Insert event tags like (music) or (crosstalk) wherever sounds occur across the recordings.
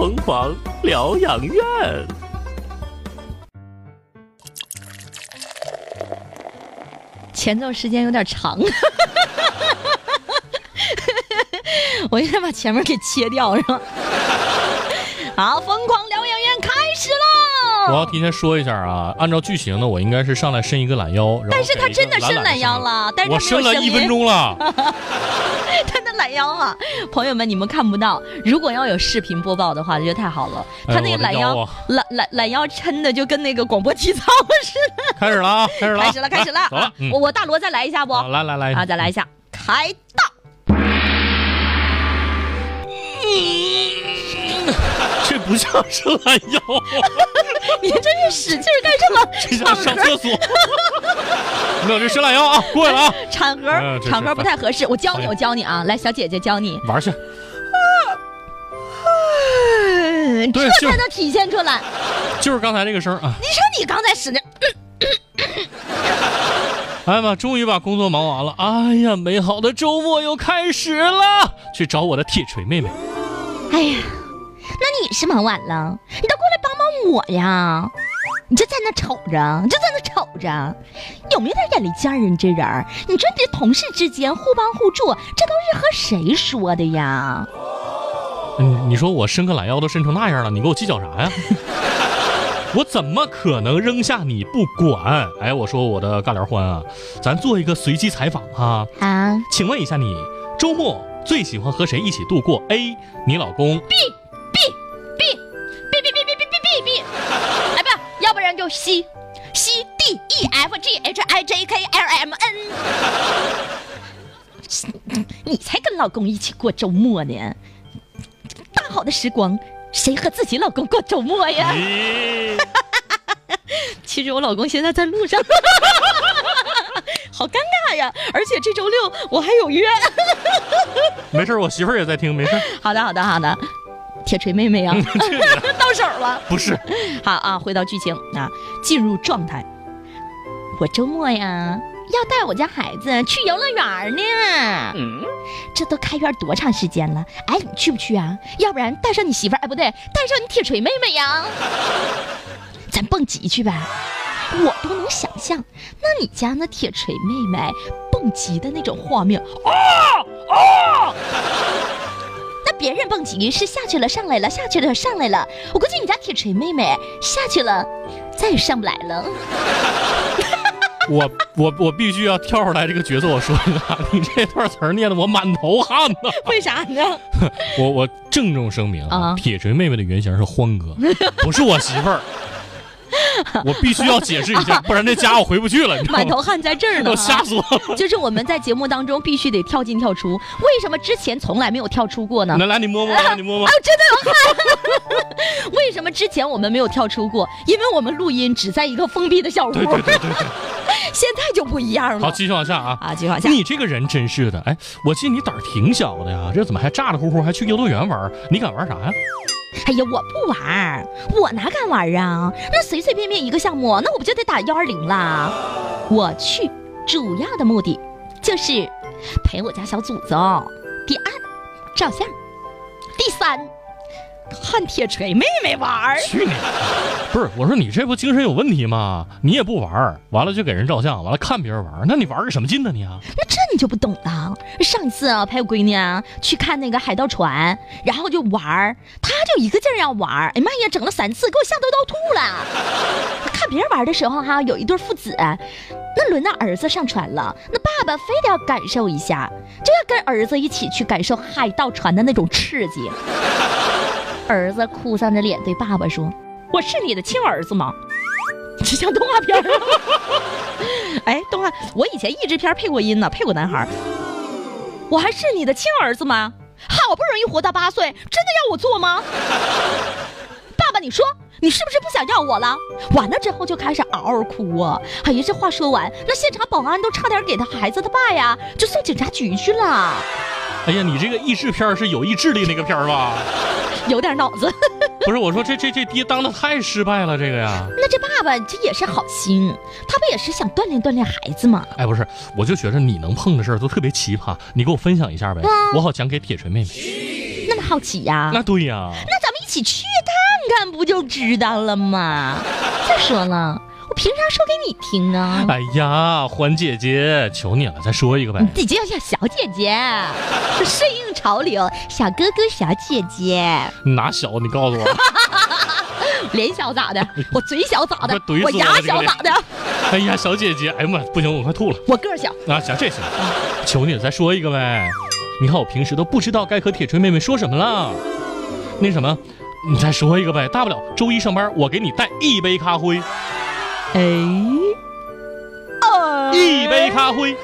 疯狂疗养院。前奏时间有点长，(laughs) 我应该把前面给切掉，是吧？我要提前说一下啊，按照剧情呢，我应该是上来伸一个懒腰，但是他真的伸懒腰了，但是我伸了一分钟了，(laughs) 他的懒腰啊，朋友们你们看不到，如果要有视频播报的话，那就太好了。他那个懒腰，懒懒懒腰抻的就跟那个广播体操似的。开始了啊，开始了，开始了，开始了。(laughs) 我我大罗再来一下不？来来来，啊，再来一下，开道。(laughs) 这不像是懒腰，(laughs) 你这是使劲干什么？(laughs) 上厕所。(laughs) 没有，这伸懒腰啊，过来了啊。场合场合不太合适，我教你，我教你啊，来，小姐姐教你玩去。这才能体现出来。就是刚才这个声啊。你说你刚才使的。哎呀妈，终于把工作忙完了。哎呀，美好的周末又开始了，去找我的铁锤妹妹。哎呀。那你是忙完了，你倒过来帮帮我呀！你就在那瞅着，你就在那瞅着，有没有点眼力见儿啊？你这人，你说这同事之间互帮互助，这都是和谁说的呀？嗯，你说我伸个懒腰都伸成那样了，你给我计较啥呀？(laughs) 我怎么可能扔下你不管？哎，我说我的尬聊欢啊，咱做一个随机采访哈啊，请问一下你周末最喜欢和谁一起度过？A，你老公。B。就 C C D E F G H I J K L M N，(laughs) 你才跟老公一起过周末呢！大好的时光，谁和自己老公过周末呀？(laughs) 其实我老公现在在路上，(laughs) 好尴尬呀！而且这周六我还有约。没事，我媳妇儿也在听，没事。好的，好的，好的。铁锤妹妹啊，(laughs) (laughs) 到手了？不是，(laughs) 好啊，回到剧情啊，进入状态。我周末呀要带我家孩子去游乐园呢。嗯，这都开园多长时间了？哎，你去不去啊？要不然带上你媳妇儿，哎，不对，带上你铁锤妹妹呀。咱蹦极去呗，我都能想象，那你家那铁锤妹妹蹦极的那种画面。啊啊！别人蹦极是下去了上来了，下去了上来了。我估计你家铁锤妹妹下去了，再也上不来了。我我我必须要跳出来这个角色，我说一下，你这段词儿念的我满头汗呐。为啥呢？(laughs) 我我郑重声明啊，铁锤妹妹的原型是欢哥，不是我媳妇儿。(laughs) 我必须要解释一下，(laughs) 不然这家我回不去了。满头汗在这儿呢，我吓死我了！(laughs) 就是我们在节目当中必须得跳进跳出，为什么之前从来没有跳出过呢？来来，你摸摸，来你摸摸。啊，真的有汗。为什么之前我们没有跳出过？因为我们录音只在一个封闭的小屋。对对对对。现在就不一样了。好，继续往下啊。啊，继续往下。你这个人真是的，哎，我记得你胆儿挺小的呀，这怎么还咋咋呼呼还去游乐园玩？你敢玩啥呀？哎呀，我不玩，我哪敢玩啊？那随随便便一个项目，那我不就得打幺二零了？我去，主要的目的就是陪我家小祖宗。第二，照相。第三。看铁锤妹妹玩儿去你！不是我说你这不精神有问题吗？你也不玩儿，完了就给人照相，完了看别人玩儿，那你玩个什么劲呢你啊？那这你就不懂了。上一次啊陪我闺女啊去看那个海盗船，然后就玩儿，她就一个劲儿要玩儿，哎妈呀，整了三次，给我吓得都要吐了。看别人玩的时候哈，有一对父子，那轮到儿子上船了，那爸爸非得要感受一下，就要跟儿子一起去感受海盗船的那种刺激。儿子哭丧着脸对爸爸说：“我是你的亲儿子吗？” (laughs) 这像动画片 (laughs) 哎，动画，我以前译制片配过音呢，配过男孩。我还是你的亲儿子吗？好不容易活到八岁，真的要我做吗？(laughs) 爸爸，你说你是不是不想要我了？完了之后就开始嗷嗷哭啊！哎呀，这话说完，那现场保安都差点给他孩子他爸呀，就送警察局去了。哎呀，你这个译制片是有意智力那个片吧？有点脑子，(laughs) 不是我说这这这爹当的太失败了，这个呀。那这爸爸这也是好心，他不也是想锻炼锻炼孩子吗？哎，不是，我就觉着你能碰的事儿都特别奇葩，你给我分享一下呗，我好讲给铁锤妹妹。那么好奇呀？那对呀。那咱们一起起去看看，不就知道了吗？再说了，我凭啥说给你听啊？哎呀，欢姐姐，求你了，再说一个呗。你叫叫小姐姐，顺应潮流，小哥哥、小姐姐。哪小？你告诉我。(laughs) 脸小咋的？(laughs) 我嘴小咋的？我我牙小咋的？(laughs) 哎呀，小姐姐，哎呀妈，不行，我快吐了。我个儿小。啊，行，这行，求你了，再说一个呗。你看我平时都不知道该和铁锤妹妹说什么了。那什么，你再说一个呗，大不了周一上班我给你带一杯咖啡，哎，哦一杯咖啡。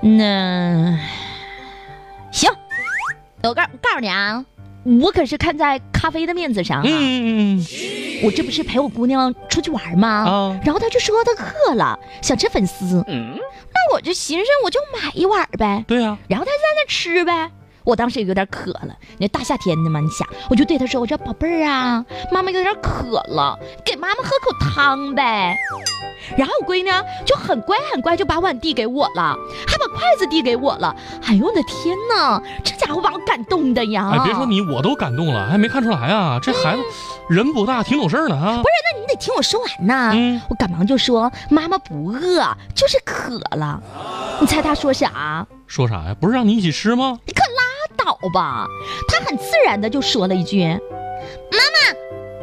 那行，我告告诉你啊，我可是看在咖啡的面子上啊，嗯嗯我这不是陪我姑娘出去玩吗？啊然后她就说她饿了，想吃粉丝，嗯，那我就寻思我就买一碗呗，对啊、然后她在那吃呗。我当时也有点渴了，那大夏天的嘛，你想，我就对他说：“我说宝贝儿啊，妈妈有点渴了，给妈妈喝口汤呗。”然后我闺女就很乖很乖，就把碗递给我了，还把筷子递给我了。哎呦我的天哪，这家伙把我感动的呀！哎，别说你，我都感动了，还没看出来啊，这孩子人不大，挺懂事儿的啊。不是，那你得听我说完呐。嗯我赶忙就说：“妈妈不饿，就是渴了。”你猜他说啥？说啥呀？不是让你一起吃吗？你可吧！他很自然的就说了一句：“妈妈，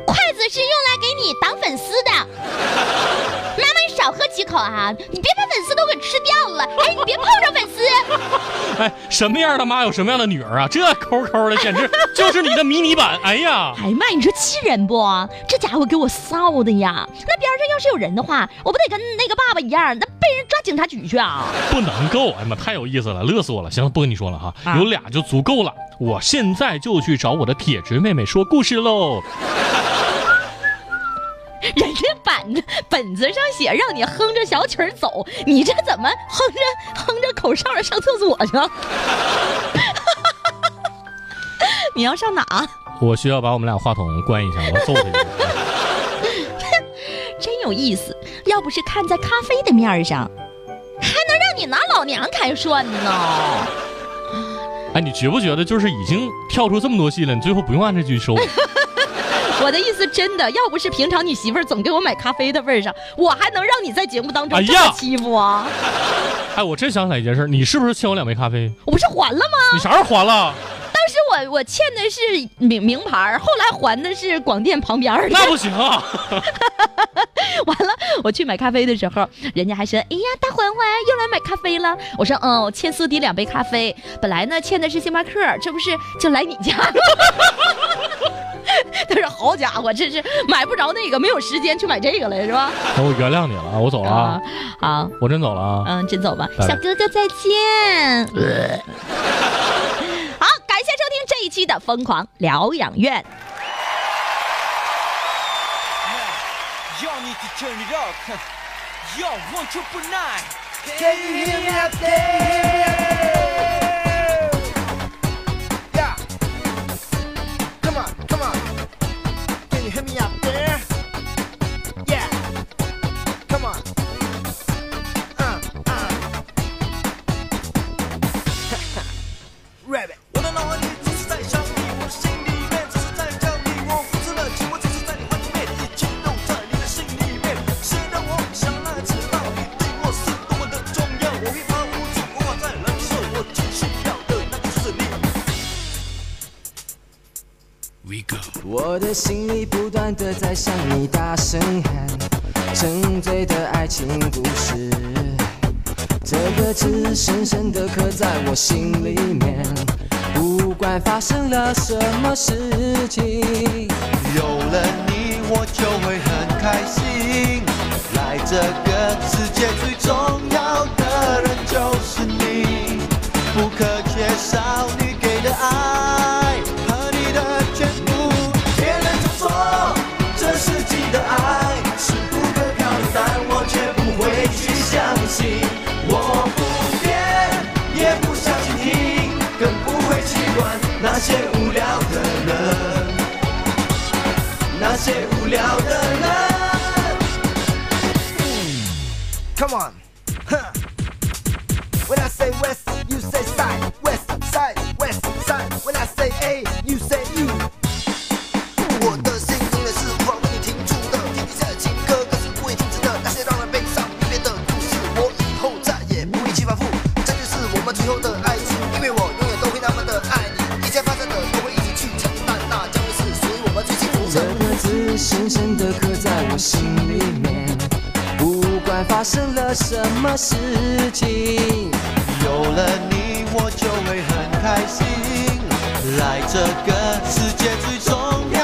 筷子是用来给你挡粉丝的。妈妈，你少喝几口啊！你别把粉丝都给吃掉了。哎，你别碰上粉丝。哎，什么样的妈有什么样的女儿啊？这抠抠的，简直就是你的迷你版。哎呀，哎呀妈，你说气人不？这家伙给我臊的呀！那边上要是有人的话，我不得跟那个爸爸一样，那抓警察局去啊？不能够！哎呀妈，太有意思了，乐死我了。行了，不跟你说了哈，啊有俩就足够了。我现在就去找我的铁锤妹妹说故事喽。(laughs) 人家板子本子上写让你哼着小曲儿走，你这怎么哼着哼着口哨上厕所去？(laughs) 你要上哪？我需要把我们俩话筒关一下，我要揍他一顿。(laughs) 真有意思，要不是看在咖啡的面儿上，还能让你拿老娘开涮呢？哎，你觉不觉得就是已经跳出这么多戏了，你最后不用按这句收？(laughs) 我的意思真的，要不是平常你媳妇儿总给我买咖啡的份儿上，我还能让你在节目当中这么欺负啊？哎，我真想起来一件事，你是不是欠我两杯咖啡？我不是还了吗？你啥时候还了？我我欠的是名名牌儿，后来还的是广电旁边。那不行啊！(laughs) 完了，我去买咖啡的时候，人家还说：“哎呀，大环环又来买咖啡了。”我说：“嗯，我欠苏迪两杯咖啡，本来呢欠的是星巴克，这不是就来你家了。(laughs) ”他说：“好家伙，这是买不着那个，没有时间去买这个了，是吧那我原谅你了啊，我走了啊，？”好，我真走了啊。嗯，真走吧，小哥哥再见。(laughs) 这一期的《疯狂疗养院》。我的心里不断的在向你大声喊，沉醉的爱情故事，这个字深深的刻在我心里面。不管发生了什么事情，有了你，我就会很开心。来这个世界最重要那些无聊的人。Come on. 生了什么事情？有了你我就会很开心。来这个世界最重要。